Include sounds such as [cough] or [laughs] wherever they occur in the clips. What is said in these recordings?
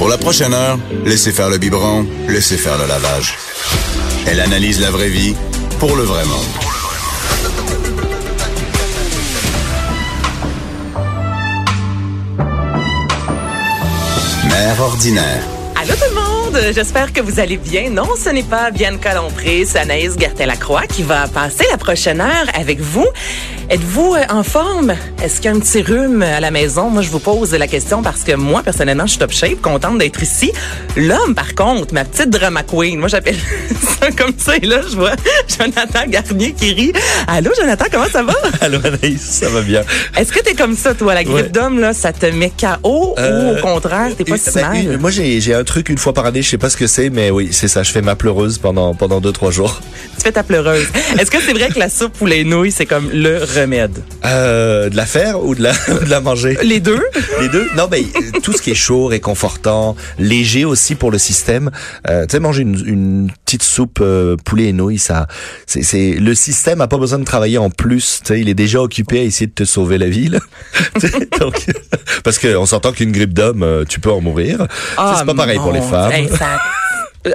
Pour la prochaine heure, laissez faire le biberon, laissez faire le lavage. Elle analyse la vraie vie pour le vrai monde. Mère ordinaire. Allô tout le monde, j'espère que vous allez bien. Non, ce n'est pas Bianca Lompré, c'est Anaïs Gertin-Lacroix qui va passer la prochaine heure avec vous. Êtes-vous euh, en forme? Est-ce qu'il y a un petit rhume à la maison? Moi, je vous pose la question parce que moi, personnellement, je suis top shape, contente d'être ici. L'homme, par contre, ma petite drama queen, moi, j'appelle [laughs] ça comme ça. Et là, je vois [laughs] Jonathan Garnier qui rit. Allô, Jonathan, comment ça va? [laughs] Allô, Anaïs, ça va bien. Est-ce que t'es comme ça, toi, la grippe Ouais. d'homme, là, ça te met KO Euh, ou au contraire, t'es pas si Ben, mal? une- moi, j'ai j'ai un truc une fois par année, je sais pas ce que c'est, mais oui, c'est ça. Je fais ma pleureuse pendant pendant deux trois jours. Tu fais ta pleureuse. Est-ce que c'est vrai que la soupe ou les nouilles, c'est comme le remède? Euh, de la faire ou de la [laughs] de la manger? Les deux? Les deux? Non, mais euh, tout ce qui est chaud, réconfortant, léger aussi pour le système. Euh, tu sais, manger une, une petite soupe euh, poulet et nouilles, ça, c'est, c'est le système a pas besoin de travailler en plus. Tu sais, il est déjà occupé à essayer de te sauver la vie. Là. [laughs] Tu sais, Donc, parce que on s'entend qu'une grippe d'homme, euh, tu peux en mourir. C'est pas pareil pour les femmes.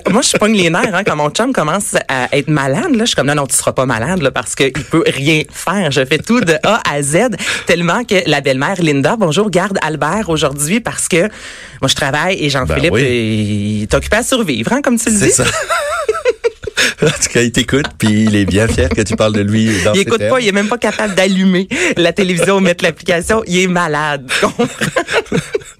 Moi, je pogne les nerfs hein, quand mon chum commence à être malade. Là, je suis comme non, non, tu seras pas malade là, parce qu'il peut rien faire. Je fais tout de A à Z tellement que la belle-mère Linda, bonjour, garde Albert aujourd'hui parce que moi je travaille et Jean-Philippe, Ben oui. euh, est occupé à survivre, hein, comme tu le C'est dis. ça. [laughs] en tout cas, il t'écoute, puis il est bien fier que tu parles de lui dans Il écoute termes. pas, il est même pas capable d'allumer la télévision ou mettre l'application. Il est malade. [laughs]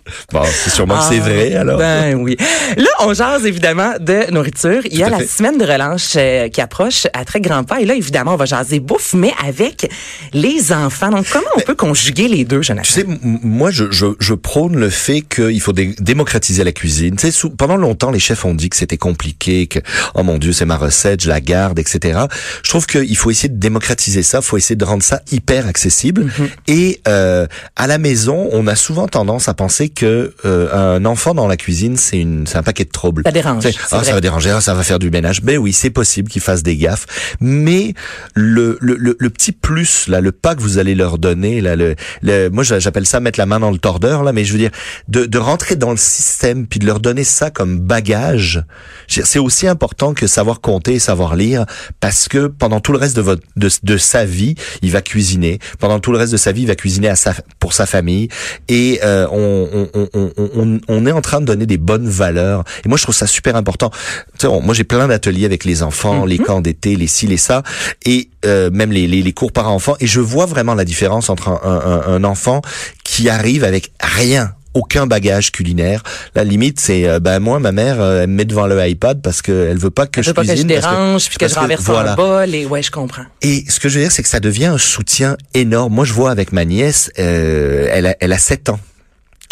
[laughs] Bon, c'est sûrement que c'est Ah, vrai, alors. Ben oui. Là, on jase évidemment de nourriture. Il y a la fait. semaine de relâche euh, qui approche à très grands pas. Et là, évidemment, on va jaser bouffe, mais avec les enfants. Donc, comment on peut conjuguer les deux, Jonathan? Tu sais, moi, je, je, je prône le fait qu'il faut dé- démocratiser la cuisine. Tu sais, sous- pendant longtemps, les chefs ont dit que c'était compliqué, que oh mon Dieu, c'est ma recette, je la garde, etc. Je trouve qu'il faut essayer de démocratiser ça, il faut essayer de rendre ça hyper accessible. Et euh, à la maison, on a souvent tendance à penser que euh, un enfant dans la cuisine, c'est une, c'est un paquet de troubles. Ça dérange, Ah, ça va déranger, ah, ça va faire du ménage. Ben oui, c'est possible qu'ils fassent des gaffes, mais le, le, le, le petit plus là, le pas que vous allez leur donner là, le, le moi j'a- j'appelle ça mettre la main dans le tordeur là, mais je veux dire de, de rentrer dans le système puis de leur donner ça comme bagage. C'est aussi important que savoir compter et savoir lire parce que pendant tout le reste de votre de, de sa vie, il va cuisiner. Pendant tout le reste de sa vie, il va cuisiner à sa, pour sa famille et euh, on, on, on, on, on, on est en train de donner des bonnes valeurs. Et moi, je trouve ça super important. Tu sais, on- moi, j'ai plein d'ateliers avec les enfants, les camps d'été, les ci, les ça, et euh, même les, les, les cours par enfants. Et je vois vraiment la différence entre un, un, un enfant qui arrive avec rien aucun bagage culinaire. La limite, c'est euh, ben moi, ma mère, euh, elle me met devant le iPad parce qu'elle veut pas que je je veux pas que je cuisine. que- dérange, puis que je renverse voilà. un bol. Et ouais, je comprends. Et ce que je veux dire, c'est que ça devient un soutien énorme. Moi, je vois avec ma nièce, euh, elle, a, elle a 7 ans.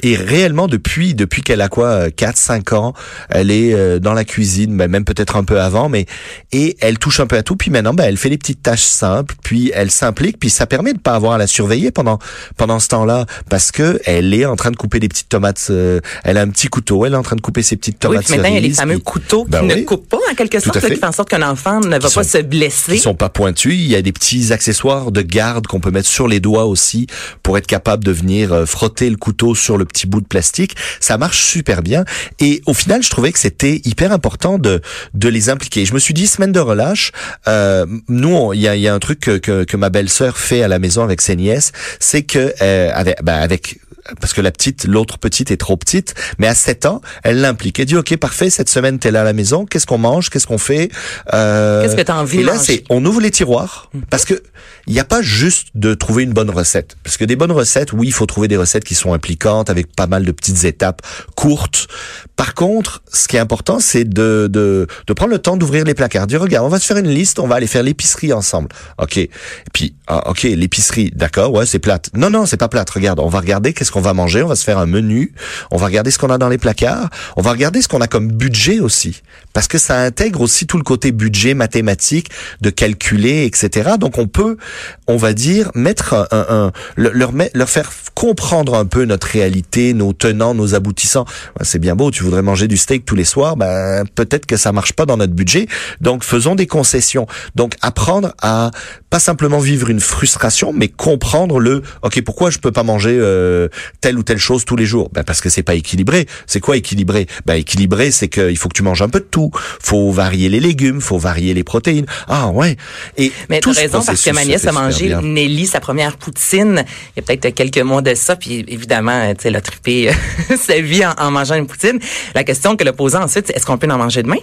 Et réellement, depuis depuis qu'elle a quoi, 4 5 ans, elle est euh, dans la cuisine, ben, même peut-être un peu avant, mais et elle touche un peu à tout. Puis maintenant, ben, elle fait les petites tâches simples, puis elle s'implique, puis ça permet de pas avoir à la surveiller pendant pendant ce temps-là, parce que elle est en train de couper des petites tomates. euh, elle a un petit couteau, elle est en train de couper ses petites Oui, tomates puis maintenant, il y a les cerises, fameux puis- couteaux Ben qui ne oui. coupent pas, en quelque sorte, là, qui font en sorte qu'un enfant ne va Qui pas sont- se blesser. qui sont pas pointus. Il y a des petits accessoires de garde qu'on peut mettre sur les doigts aussi pour être capable de venir euh, frotter le couteau sur le petit bout de plastique. Ça marche super bien. Et au final, je trouvais que c'était hyper important de de les impliquer. Je me suis dit semaine de relâche. Euh, nous, il y a, y a un truc que, que, que ma belle-sœur fait à la maison avec ses nièces, c'est que euh, avec, ben, avec parce que la petite, l'autre petite est trop petite, mais à 7 ans, elle l'implique. Elle dit, OK, parfait, cette semaine, t'es là à la maison, qu'est-ce qu'on mange, qu'est-ce qu'on fait? Euh, Qu'est-ce que t'as envie Et là, c'est, on ouvre les tiroirs, parce que il n'y a pas juste de trouver une bonne recette. Parce que des bonnes recettes, oui, il faut trouver des recettes qui sont impliquantes, avec pas mal de petites étapes courtes. Par contre, ce qui est important, c'est de, de, de prendre le temps d'ouvrir les placards. Dire, regarde, on va se faire une liste, on va aller faire l'épicerie ensemble. OK. Et puis, ah, OK, l'épicerie, d'accord, ouais, c'est plate. Non, non, c'est pas plate. Regarde, on va regarder qu'est-ce qu'on va manger, on va se faire un menu, on va regarder ce qu'on a dans les placards, on va regarder ce qu'on a comme budget aussi, parce que ça intègre aussi tout le côté budget mathématique, de calculer, etc. Donc on peut, on va dire, mettre un, un, leur, leur faire comprendre un peu notre réalité, nos tenants, nos aboutissants. C'est bien beau, tu voudrais manger du steak tous les soirs, ben peut-être que ça marche pas dans notre budget. Donc faisons des concessions. Donc apprendre à pas simplement vivre une frustration, mais comprendre le OK, pourquoi je peux pas manger euh, telle ou telle chose tous les jours? Ben parce que c'est pas équilibré. C'est quoi équilibré? Ben équilibré, c'est qu'il faut que tu manges un peu de tout. Faut varier les légumes, faut varier les protéines. Ah ouais. Et mais tu as raison parce que ma nièce a mangé Nelly sa première poutine il y a peut-être quelques mois de ça puis évidemment, tu sais, elle a trippé [laughs] sa vie en, en, mangeant une poutine. La question que le posait ensuite, c'est est-ce qu'on peut en manger demain?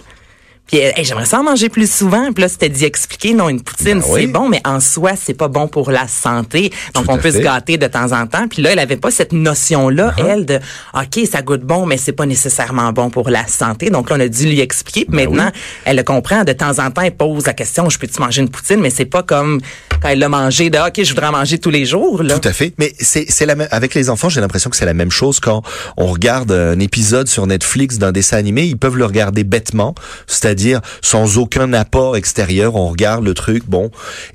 Puis j'aimerais ça en manger plus souvent. Puis là, c'était dit expliquer, non, une poutine, ben c'est bon, mais en soi, c'est pas bon pour la santé. Donc, on peut se gâter de temps en temps. Puis là, elle avait pas cette notion-là, uh-huh. elle, de OK, ça goûte bon, mais c'est pas nécessairement bon pour la santé. Donc là, on a dû lui expliquer. Puis ben maintenant, elle le comprend. De temps en temps, elle pose la question, je peux-tu manger une poutine? Mais c'est pas comme quand elle l'a mangé de OK, je voudrais en manger tous les jours. Là. Tout à fait. Mais c'est c'est la même avec les enfants, j'ai l'impression que c'est la même chose quand on regarde un épisode sur Netflix d'un dessin animé, ils peuvent le regarder bêtement, c'est-à-dire sans aucun apport extérieur. On regarde le truc, bon,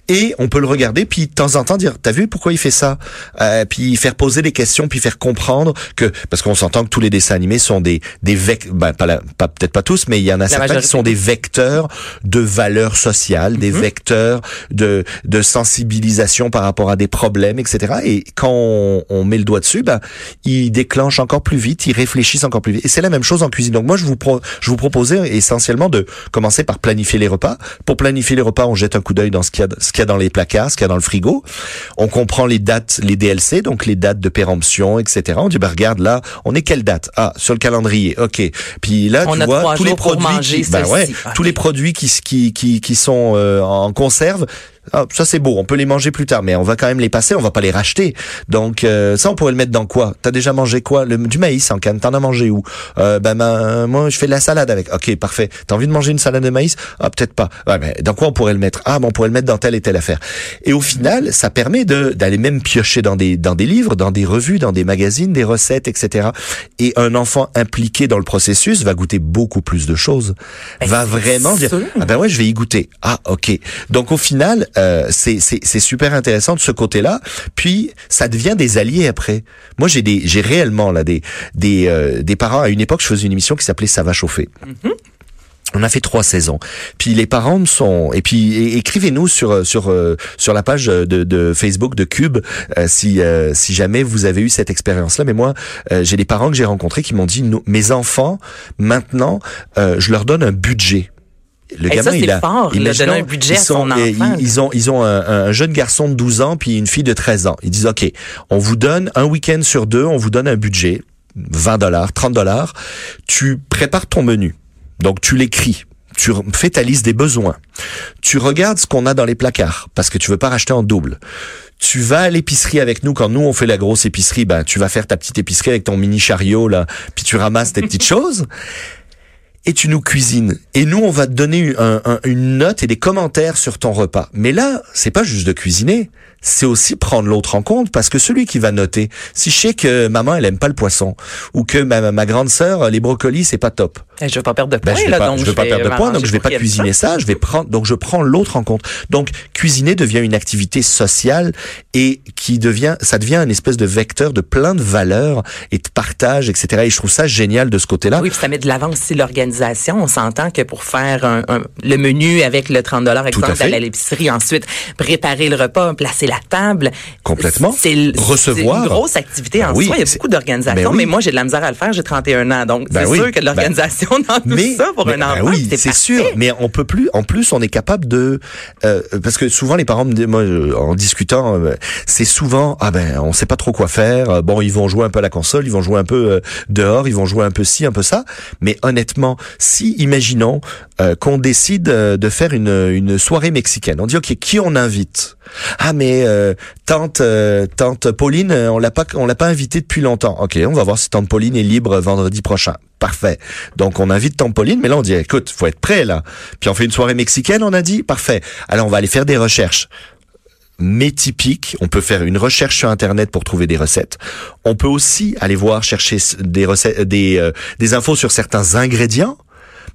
et on peut le regarder, puis de temps en temps dire, t'as vu pourquoi il fait ça? Euh, Puis faire poser des questions, puis faire comprendre que, parce qu'on s'entend que tous les dessins animés sont des des vecteurs, ben, pas, pas peut-être pas tous, mais il y en a certains qui sont des vecteurs de valeurs sociales, des mhm. vecteurs de de sensibilisation par rapport à des problèmes, etc. Et quand on, met le doigt dessus, ben ils déclenchent encore plus vite, ils réfléchissent encore plus vite. Et c'est la même chose en cuisine. Donc moi, je vous pro, je vous proposais essentiellement de commencer par planifier les repas. Pour planifier les repas, on jette un coup d'œil dans ce qu'il y a, ce qu'il y a dans les placards, ce qu'il y a dans le frigo. On comprend les dates, les DLC, donc les dates de péremption, etc. On dit, bah, regarde, là, on est quelle date? Ah, sur le calendrier. OK. Puis là, tu vois, tous les produits qui, ben ouais, tous les produits qui, qui, qui, qui sont euh, en conserve, ah, ça c'est beau, on peut les manger plus tard, mais on va quand même les passer, on va pas les racheter. Donc euh, ça, on pourrait le mettre dans quoi? T'as déjà mangé quoi? Le, Du maïs en canne. T'en as mangé où? Euh, Ben moi, je fais de la salade avec. Ok, parfait. T'as envie de manger une salade de maïs? Ah, peut-être pas. Ouais, mais dans quoi on pourrait le mettre? Ah, bon, on pourrait le mettre dans telle et telle affaire. Et au final, ça permet de d'aller même piocher dans des dans des livres, dans des revues, dans des magazines, des recettes, etc. Et un enfant impliqué dans le processus va goûter beaucoup plus de choses. Va vraiment dire ah ben ouais, je vais y goûter. Ah, ok. Donc au final euh, c'est super intéressant de ce côté-là. Puis ça devient des alliés après. Moi, j'ai des j'ai réellement là des des euh, des parents. À une époque, je faisais une émission qui s'appelait Ça va chauffer. Mm-hmm. On a fait trois saisons. Puis les parents me sont et puis écrivez-nous sur sur euh, sur la page de, de Facebook de Cube si si jamais vous avez eu cette expérience là. Mais moi j'ai des parents que j'ai rencontrés qui m'ont dit mes enfants maintenant je leur donne un budget le gamin, il a, fort, il a un budget ils à son enfant. Ils, ont, ils ont un, jeune garçon de 12 ans puis une fille de 13 ans. Ils disent, OK, on vous donne un week-end sur deux, on vous donne un budget, 20 dollars, 30 dollars. Tu prépares ton menu. Donc, tu l'écris. Tu fais ta liste des besoins. Tu regardes ce qu'on a dans les placards parce que tu veux pas racheter en double. Tu vas à l'épicerie avec nous quand nous on fait la grosse épicerie, ben tu vas faire ta petite épicerie avec ton mini chariot là, puis tu ramasses tes petites [laughs] choses et tu nous cuisines. Et nous, on va te donner une note et des commentaires sur ton repas. Mais là, c'est pas juste de cuisiner, c'est aussi prendre l'autre en compte parce que celui qui va noter, si je sais que maman elle aime pas le poisson ou que ma, ma grande sœur les brocolis c'est pas top. Et je veux pas perdre de points ben, je là, pas, donc je veux pas perdre de points donc je vais pas cuisiner ça. je vais prendre donc je prends l'autre en compte. Donc cuisiner devient une activité sociale et qui devient ça devient une espèce de vecteur de plein de valeurs et de partage etc. Et je trouve ça génial de ce côté-là. Oui, puis ça met de l'avant aussi l'organisation. On s'entend que pour faire un, le menu avec le 30 dollars exemple d'aller à l'épicerie ensuite préparer le repas placer la table. Complètement. C'est recevoir. une grosse activité en ben soi. Il y a beaucoup d'organisation, ben mais moi j'ai de la misère à le faire. J'ai 31 ans, donc ben c'est sûr que l'organisation dans tout ça pour un enfant, oui, c'est sûr. Mais on peut plus. En plus, on est capable de euh, parce que souvent les parents me disent, moi, en discutant, euh, c'est souvent ah ben on sait pas trop quoi faire. Bon, ils vont jouer un peu à la console, ils vont jouer un peu euh, dehors, ils vont jouer un peu ci, un peu ça. Mais honnêtement, si imaginons qu'on décide de faire une, une soirée mexicaine, on dit ok qui on invite? Ah mais euh, tante euh, tante Pauline, euh, on l'a pas on l'a pas invitée depuis longtemps. OK, on va voir si tante Pauline est libre vendredi prochain. Parfait. Donc on invite tante Pauline, mais là on dit écoute, faut être prêt là. Puis on fait une soirée mexicaine, on a dit parfait. Alors on va aller faire des recherches mais typique. On peut faire une recherche sur Internet pour trouver des recettes. On peut aussi aller voir chercher des recettes, des, euh, des infos sur certains ingrédients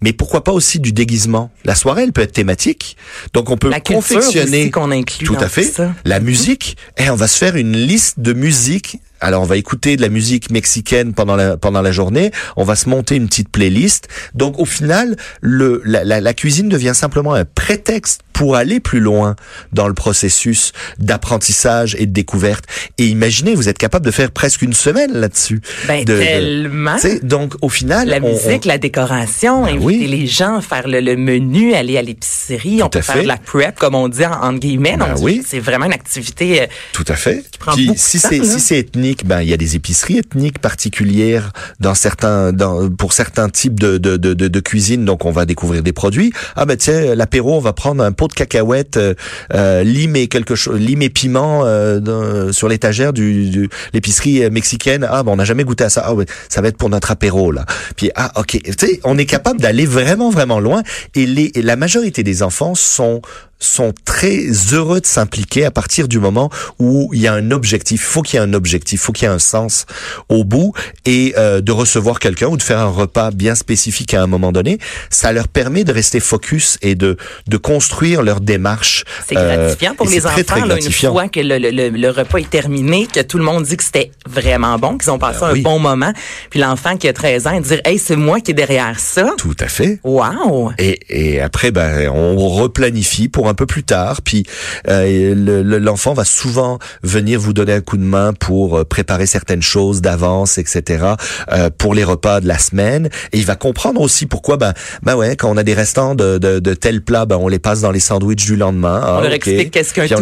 mais pourquoi pas aussi du déguisement La soirée, elle peut être thématique, donc on peut la confectionner qu'on inclut tout à fait la musique. Et on va se faire une liste de musique alors on va écouter de la musique mexicaine pendant la pendant la journée. On va se monter une petite playlist. Donc au final, le la, la, la cuisine devient simplement un prétexte pour aller plus loin dans le processus d'apprentissage et de découverte. Et imaginez, vous êtes capable de faire presque une semaine là-dessus. Ben, tellement. donc, au final... La musique, la décoration, ben inviter les gens, faire le, menu, aller à l'épicerie, on peut faire de la prep, comme on dit, en, guillemets. Ben oui. C'est vraiment une activité... Euh, Tout à fait. Qui prend Puis, si c'est si c'est ethnique, ben il y a des épiceries ethniques particulières dans certains dans pour certains types de de, de, de, cuisine. Donc on va découvrir des produits. Ah ben tiens, l'apéro, on va prendre un pot de cacahuètes, euh, euh, lime et quelque chose, lime et piment euh, sur l'étagère du, du l'épicerie mexicaine. Ah, bon, on n'a jamais goûté à ça. Ah, ça va être pour notre apéro là. Puis ah, ok, tu sais, on est capable d'aller vraiment vraiment loin. Et les, la majorité des enfants sont sont très heureux de s'impliquer à partir du moment où il y a un objectif. Il faut qu'il y ait un objectif, il faut qu'il y ait un sens au bout et euh, de recevoir quelqu'un ou de faire un repas bien spécifique à un moment donné, ça leur permet de rester focus et de de construire leur démarche. C'est gratifiant pour les enfants là, une fois que le, le, le, repas est terminé, que tout le monde dit que c'était vraiment bon, qu'ils ont passé ben un bon moment, puis l'enfant qui a 13 ans dire "Hey, c'est moi qui est derrière ça." Tout à fait. Wow. Et et après ben on replanifie pour un peu plus tard. Puis euh, l'enfant va souvent venir vous donner un coup de main pour euh, préparer certaines choses d'avance, etc. Euh, pour les repas de la semaine. Et il va comprendre aussi pourquoi, ben, ben ouais, quand on a des restants de, de, de tels plats, ben on les passe dans les sandwichs du lendemain. Ah, on leur explique qu'est-ce qu'un tout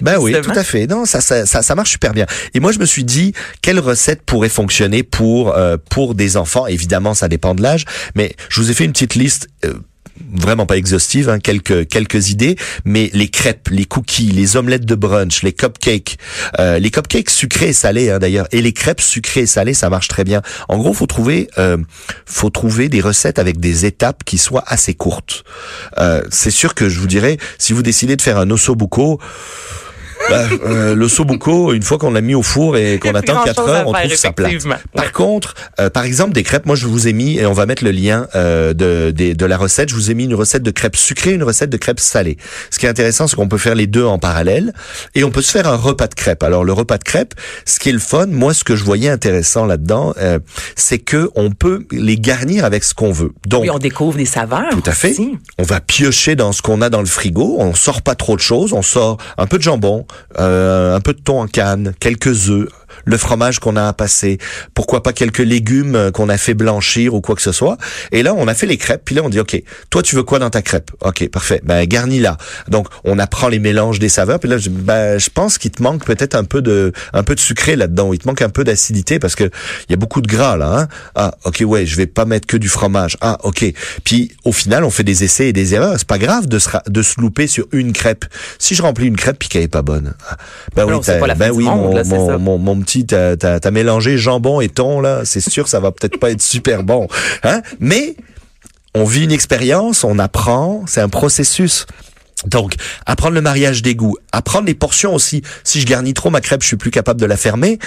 Ben oui, tout à fait. Non, ça, ça, ça, ça, marche super bien. Et moi, je me suis dit, quelle recette pourrait fonctionner pour euh, pour des enfants? Évidemment, ça dépend de l'âge, mais je vous ai fait une petite liste vraiment pas exhaustive, hein, quelques quelques idées, mais les crêpes, les cookies, les omelettes de brunch, les cupcakes, euh, les cupcakes sucrés et salés hein, d'ailleurs, et les crêpes sucrées et salées, ça marche très bien. En gros, faut trouver euh, faut trouver des recettes avec des étapes qui soient assez courtes. Euh, c'est sûr que je vous dirais, si vous décidez de faire un osso buco, bah, euh, le sobuco, une fois qu'on l'a mis au four et qu'on attend 4 heures, on trouve ça plate. Par contre, euh, par exemple, des crêpes, moi je vous ai mis, et on va mettre le lien euh, de, de, de, la recette, je vous ai mis une recette de crêpes sucrées, une recette de crêpes salées. Ce qui est intéressant, c'est qu'on peut faire les deux en parallèle et on peut se faire un repas de crêpes. Alors le repas de crêpes, ce qui est le fun, moi ce que je voyais intéressant là-dedans, euh, c'est que on peut les garnir avec ce qu'on veut. Donc, oui, on découvre des saveurs. Tout à fait. On va piocher dans ce qu'on a dans le frigo, on sort pas trop de choses, on sort un peu de jambon, euh, un peu de thon en canne, quelques œufs, le fromage qu'on a à passer, pourquoi pas quelques légumes qu'on a fait blanchir ou quoi que ce soit. Et là, on a fait les crêpes, puis là, on dit, OK, toi, tu veux quoi dans ta crêpe? OK, parfait. Ben, garni là. Donc, on apprend les mélanges des saveurs, puis là, je, ben, je pense qu'il te manque peut-être un peu de, un peu de sucré là-dedans. Il te manque un peu d'acidité parce que il y a beaucoup de gras, là, hein. Ah, OK, ouais, je vais pas mettre que du fromage. Ah, OK. Puis, au final, on fait des essais et des erreurs. C'est pas grave de se, de se louper sur une crêpe. Si je remplis une crêpe puis qu'elle est pas bonne. Ah, ben oui, ben oui, mon, mon, mon, petit, t'as mélangé jambon et thon, là, c'est sûr, ça va peut-être pas être super bon. Hein? Mais on vit une expérience, on apprend, c'est un processus. Donc, apprendre le mariage des goûts, apprendre les portions aussi. Si je garnis trop ma crêpe, je suis plus capable de la fermer,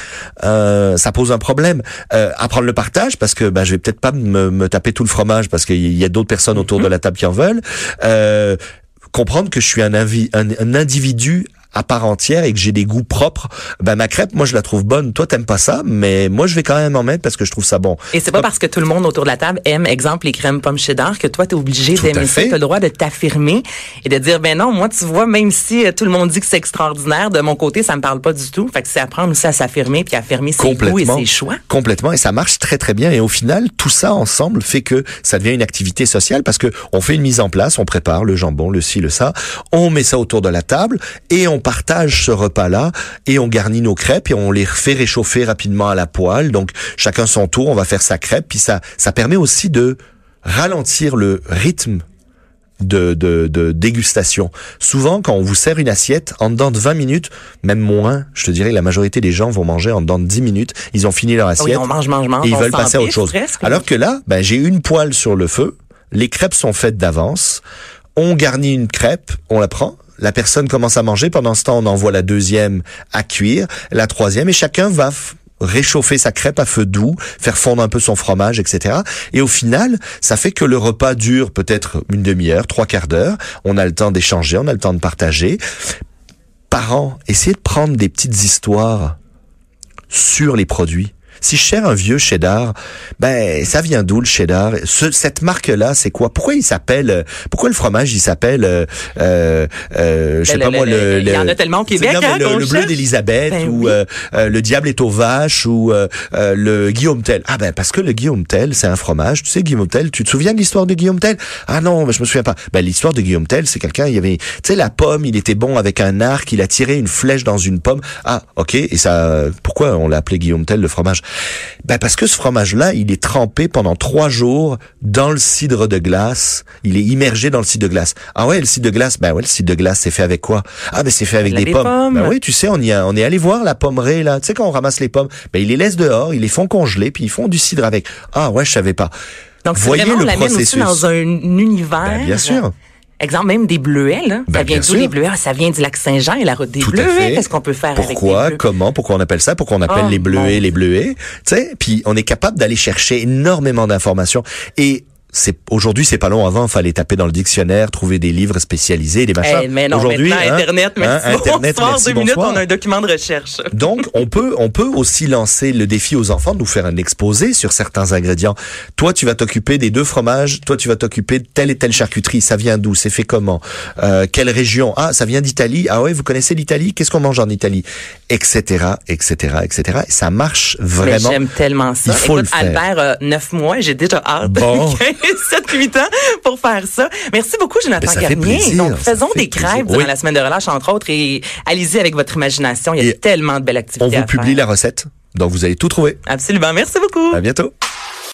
euh, ça pose un problème. Euh, apprendre le partage parce que ben, je vais peut-être pas me, me, taper tout le fromage parce qu'il y a d'autres personnes autour de la table qui en veulent. Euh, comprendre que je suis un, un, un individu à part entière et que j'ai des goûts propres, ben ma crêpe, moi je la trouve bonne. Toi t'aimes pas ça, mais moi je vais quand même en mettre parce que je trouve ça bon. Et c'est pas, parce que tout le monde autour de la table aime, exemple les crèmes pommes cheddar, que toi t'es obligé d'aimer ça. T'as le droit de t'affirmer et de dire ben non, moi tu vois, même si euh, tout le monde dit que c'est extraordinaire, de mon côté ça me parle pas du tout. Fait que c'est apprendre aussi à s'affirmer puis à affirmer ses goûts et ses choix. Complètement et ça marche très très bien et au final tout ça ensemble fait que ça devient une activité sociale parce que on fait une mise en place, on prépare le jambon, le ci, le ça, on met ça autour de la table et on partage ce repas-là et on garnit nos crêpes et on les fait réchauffer rapidement à la poêle. Donc chacun son tour, on va faire sa crêpe. Puis ça, ça permet aussi de ralentir le rythme de, de, de, dégustation. Souvent, quand on vous sert une assiette, en dedans de 20 minutes, même moins, je te dirais, la majorité des gens vont manger en dedans de 10 minutes. Ils ont fini leur ah assiette. on mange, mange, mange, et ils veulent passer à autre chose. Alors que là, ben, j'ai une poêle sur le feu. Les crêpes sont faites d'avance On garnit une crêpe, on la prend. La personne commence à manger. Pendant ce temps, on envoie la deuxième à cuire, la troisième, et chacun va réchauffer sa crêpe à feu doux, faire fondre un peu son fromage, etc. Et au final, ça fait que le repas dure peut-être une demi-heure, trois quarts d'heure. On a le temps d'échanger, on a le temps de partager. Parents, essayez de prendre des petites histoires sur les produits. Si je cherche un vieux cheddar, ben ça vient d'où le cheddar? Cette marque-là, c'est quoi? Pourquoi il s'appelle euh, Pourquoi le fromage il s'appelle euh, euh, euh je sais Ben, pas le- moi le- le, il y en a tellement au Québec, Non, mais hein, le, le bleu d'Élisabeth Ben ou oui. euh, euh, le diable est aux vaches ou le Guillaume Tell. Ah ben parce que le Guillaume Tell, c'est un fromage. Tu sais Guillaume Tell, tu te souviens de l'histoire de Guillaume Tell? Ah non, je me souviens pas. Ben l'histoire de Guillaume Tell, c'est quelqu'un, il y avait, tu sais la pomme, il était bon avec un arc, il a tiré une flèche dans une pomme. Ah ok. Et ça, pourquoi on l'a appelé Guillaume Tell le fromage? Ben parce que ce fromage-là, il est trempé pendant trois jours dans le cidre de glace. Il est immergé dans le cidre de glace. Ah ouais, le cidre de glace? Ben ouais, le cidre de glace, c'est fait avec quoi? Ah ben c'est fait avec des pommes. pommes. Ben oui, tu sais, on y a, on est allé voir la pommerie là. Tu sais quand on ramasse les pommes, ben ils les laissent dehors, ils les font congeler, puis ils font du cidre avec. Ah ouais, je savais pas. Donc, Voyez vraiment, on le l'amène aussi processus. dans un univers. Ben, bien sûr. Exemple, même des bleuets, là. Ben, ça vient d'où les bleuets? Ah, ça vient du lac Saint-Jean et la route des Tout bleuets. Qu'est-ce qu'on peut faire avec Pourquoi, des bleuets? comment, pourquoi on appelle ça, pourquoi on appelle Oh, les bleuets, les bleuets, tu sais, puis on est capable d'aller chercher énormément d'informations et c'est aujourd'hui c'est pas long avant fallait taper dans le dictionnaire trouver des livres spécialisés des machins Eh, mais non, aujourd'hui hein, Internet, hein, merci, Internet, bonsoir, merci, deux minutes, on a un document de recherche. [laughs] Donc, on peut, on peut aussi lancer le défi aux enfants de nous faire un exposé sur certains ingrédients. Toi, tu vas t'occuper des deux fromages. Toi, tu vas t'occuper de telle et telle charcuterie. Ça vient d'où? C'est fait comment? Euh, Quelle région? Ah, ça vient d'Italie. Ah ouais, vous connaissez l'Italie? Qu'est-ce qu'on mange en Italie? Etc. Etc. Etc. Et ça marche vraiment. j'aime tellement ça. Il faut Écoute, le faire. Albert a 9 mois, j'ai déjà hâte. Bon. 15, 7, 8 ans pour faire ça. Merci beaucoup, Jonathan Ben, Garnier. plaisir, Donc, ça faisons des crêpes durant la semaine de relâche, entre autres, et allez-y avec votre imagination. Il y a Et tellement de belles activités On vous à publie faire. la recette. Donc, vous allez tout trouver. Absolument. Merci beaucoup. À bientôt.